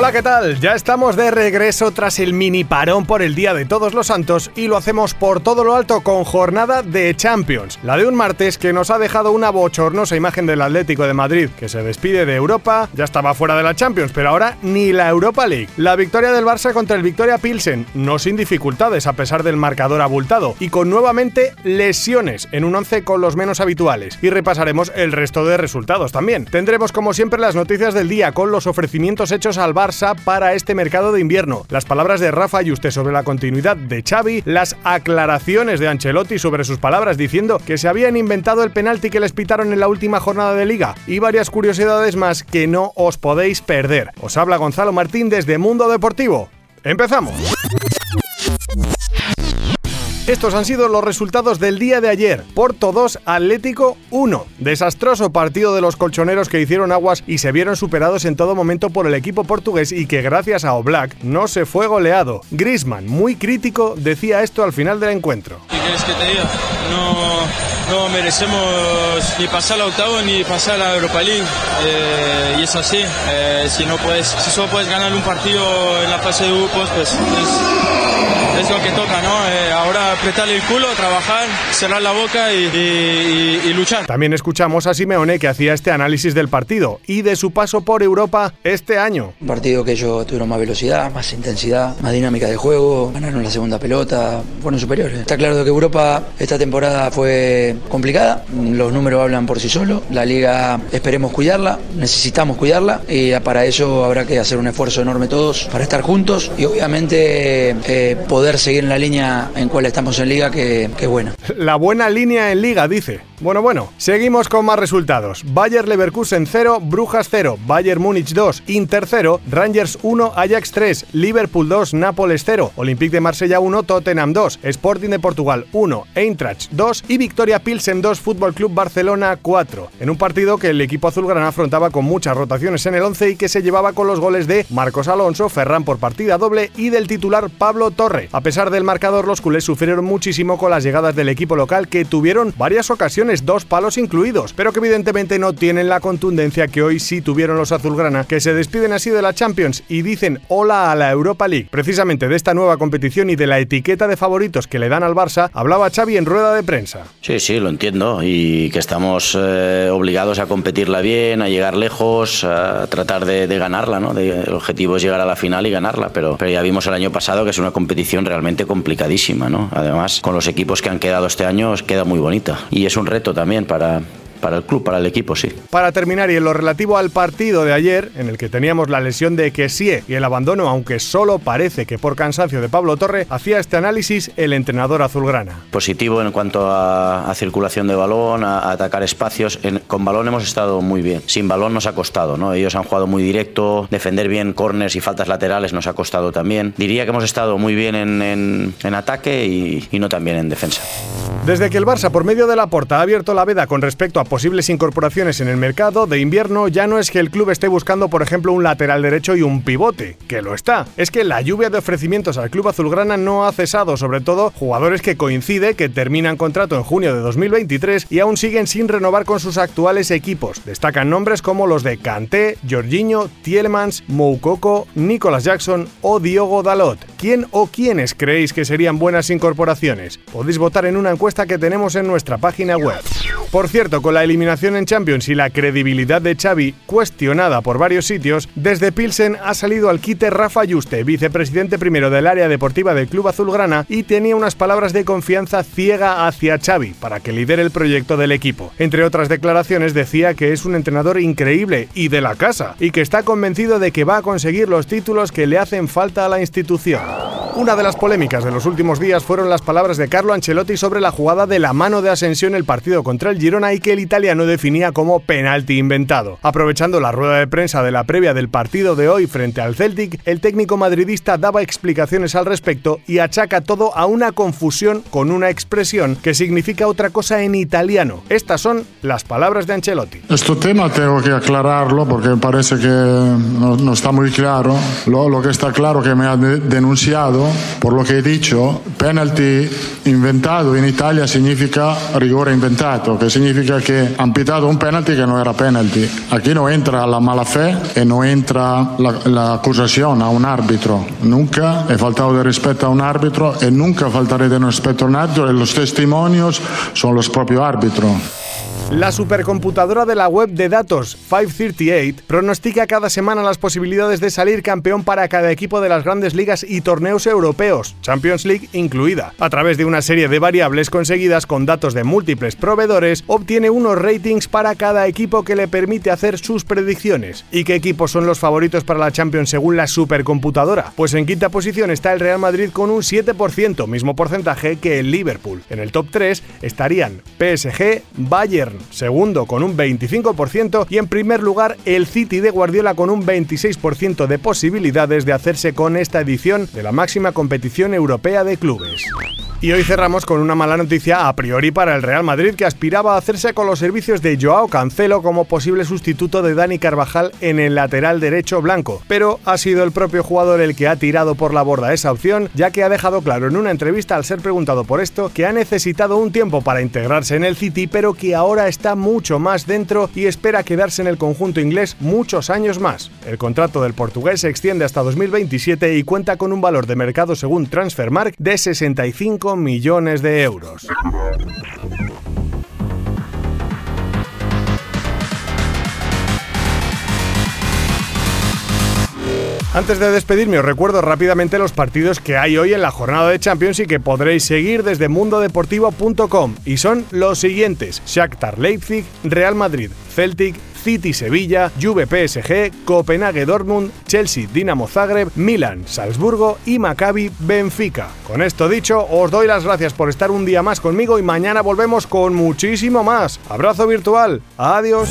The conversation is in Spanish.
Hola, ¿qué tal? Ya estamos de regreso tras el mini parón por el Día de Todos los Santos y lo hacemos por todo lo alto con jornada de Champions. La de un martes que nos ha dejado una bochornosa imagen del Atlético de Madrid, que se despide de Europa, ya estaba fuera de la Champions, pero ahora ni la Europa League. La victoria del Barça contra el Victoria Pilsen, no sin dificultades a pesar del marcador abultado y con nuevamente lesiones en un once con los menos habituales. Y repasaremos el resto de resultados también. Tendremos como siempre las noticias del día con los ofrecimientos hechos al Barça para este mercado de invierno, las palabras de Rafa y usted sobre la continuidad de Xavi, las aclaraciones de Ancelotti sobre sus palabras diciendo que se habían inventado el penalti que les pitaron en la última jornada de liga y varias curiosidades más que no os podéis perder. Os habla Gonzalo Martín desde Mundo Deportivo. ¡Empezamos! Estos han sido los resultados del día de ayer. Porto 2, Atlético 1. Desastroso partido de los colchoneros que hicieron aguas y se vieron superados en todo momento por el equipo portugués y que gracias a Oblak no se fue goleado. Grisman, muy crítico, decía esto al final del encuentro. ¿Qué quieres que te diga? No, no merecemos ni pasar la octavo ni pasar la Europa League. Eh, y es así. Eh, si, no puedes, si solo puedes ganar un partido en la fase de grupos, pues es, es lo que toca, ¿no? Eh, ahora apretarle el culo, trabajar, cerrar la boca y, y- y- y luchar. También escuchamos a Simeone que hacía este análisis del partido y de su paso por Europa este año. Un partido que ellos tuvieron más velocidad, más intensidad, más dinámica de juego, ganaron la segunda pelota, fueron superiores. Está claro que Europa esta temporada fue complicada, los números hablan por sí solos, la liga esperemos cuidarla, necesitamos cuidarla y para eso habrá que hacer un esfuerzo enorme todos para estar juntos y obviamente eh, poder seguir en la línea en cual estamos en liga que es buena. La buena línea en liga, dice. Bueno, bueno, seguimos con más resultados. Bayer Leverkusen 0, Brujas 0, Bayern Múnich 2, Inter 0, Rangers 1, Ajax 3, Liverpool 2, Nápoles 0, Olympique de Marsella 1, Tottenham 2, Sporting de Portugal 1, Eintracht 2 y Victoria Pilsen 2, Fútbol Club Barcelona 4. En un partido que el equipo azulgrana afrontaba con muchas rotaciones en el 11 y que se llevaba con los goles de Marcos Alonso, Ferran por partida doble y del titular Pablo Torre. A pesar del marcador, los culés sufrieron muchísimo con las llegadas del equipo local que tuvieron varias ocasiones, dos palos incluidos, pero que evidentemente no tienen la contundencia que hoy sí tuvieron los azulgrana, que se despiden así de la Champions y dicen hola a la Europa League. Precisamente de esta nueva competición y de la etiqueta de favoritos que le dan al Barça, hablaba Xavi en rueda de prensa. Sí, sí, lo entiendo y que estamos eh, obligados a competirla bien, a llegar lejos, a tratar de, ganarla, ¿no? El objetivo es llegar a la final y ganarla, pero, pero ya vimos el año pasado que es una competición realmente complicadísima, ¿no? Además, con los equipos que han quedado este año, queda muy bonita y es un reto también para, para el club, para el equipo, sí. Para terminar, y en lo relativo al partido de ayer, en el que teníamos la lesión de Kessie y el abandono, aunque solo parece que por cansancio de Pablo Torre, hacía este análisis el entrenador azulgrana. Positivo en cuanto a, a circulación de balón, a, a atacar espacios. En- con balón hemos estado muy bien. Sin balón nos ha costado, ¿no? Ellos han jugado muy directo, defender bien corners y faltas laterales nos ha costado también. Diría que hemos estado muy bien en, en- en ataque y, y no tan bien en defensa. Desde que el Barça, por medio de la porta, ha abierto la veda con respecto a posibles incorporaciones en el mercado de invierno, ya no es que el club esté buscando, por ejemplo, un lateral derecho y un pivote, que lo está. Es que la lluvia de ofrecimientos al club azulgrana no ha cesado, sobre todo jugadores que coincide que terminan contrato en junio de 2023 y aún siguen sin renovar con sus actuales equipos. Destacan nombres como los de Kanté, Jorginho, Tielemans, Moukoko, Nicolas Jackson o Diogo Dalot. ¿Quién o quiénes creéis que serían buenas incorporaciones? Podéis votar en una encuesta que tenemos en nuestra página web. Por cierto, con la eliminación en Champions y la credibilidad de Xavi cuestionada por varios sitios, desde Pilsen ha salido al quite Rafa Yuste, vicepresidente primero del área deportiva del Club Azulgrana, y tenía unas palabras de confianza ciega hacia Xavi para que lidere el proyecto del equipo. Entre otras declaraciones decía que es un entrenador increíble y de la casa, y que está convencido de que va a conseguir los títulos que le hacen falta a la institución. Una de las polémicas de los últimos días fueron las palabras de Carlo Ancelotti sobre la jugada de la mano de Asensio en el partido contra el Girona y que el italiano definía como penalti inventado. Aprovechando la rueda de prensa de la previa del partido de hoy frente al Celtic, el técnico madridista daba explicaciones al respecto y achaca todo a una confusión con una expresión que significa otra cosa en italiano. Estas son las palabras de Ancelotti. Este tema tengo que aclararlo porque parece que no, está muy claro. Lo, lo que está claro que me ha denunciado por lo que he dicho, penalti inventado en Italia significa rigore inventato, que significa que han pitado un penalti que no era penalti. Aquí no entra la mala fe y no entra la, a un árbitro. Nunca he faltado de respeto a un árbitro y nunca faltaré de respeto a un árbitro y los testimonios son los propios árbitros. La supercomputadora de la web de datos 538 pronostica cada semana las posibilidades de salir campeón para cada equipo de las grandes ligas y torneos europeos, Champions League incluida. A través de una serie de variables conseguidas con datos de múltiples proveedores, obtiene unos ratings para cada equipo que le permite hacer sus predicciones. ¿Y qué equipos son los favoritos para la Champions según la supercomputadora? Pues en quinta posición está el Real Madrid con un 7%, mismo porcentaje que el Liverpool. En el top 3 estarían PSG, Bayern, segundo con un 25% y en primer lugar el City de Guardiola con un 26% de posibilidades de hacerse con esta edición de la máxima competición europea de clubes. Y hoy cerramos con una mala noticia a priori para el Real Madrid que aspiraba a hacerse con los servicios de Joao Cancelo como posible sustituto de Dani Carvajal en el lateral derecho blanco. Pero ha sido el propio jugador el que ha tirado por la borda esa opción, ya que ha dejado claro en una entrevista al ser preguntado por esto que ha necesitado un tiempo para integrarse en el City, pero que ahora está mucho más dentro y espera quedarse en el conjunto inglés muchos años más. El contrato del portugués se extiende hasta 2027 y cuenta con un valor de mercado según Transfermarkt de 65 millones de euros. Antes de despedirme os recuerdo rápidamente los partidos que hay hoy en la jornada de Champions y que podréis seguir desde mundodeportivo.com y son los siguientes: Shakhtar Leipzig, Real Madrid, Celtic, City Sevilla, Juve PSG, Copenhague Dortmund, Chelsea Dinamo Zagreb, Milan Salzburgo y Maccabi Benfica. Con esto dicho, os doy las gracias por estar un día más conmigo y mañana volvemos con muchísimo más. Abrazo virtual. Adiós.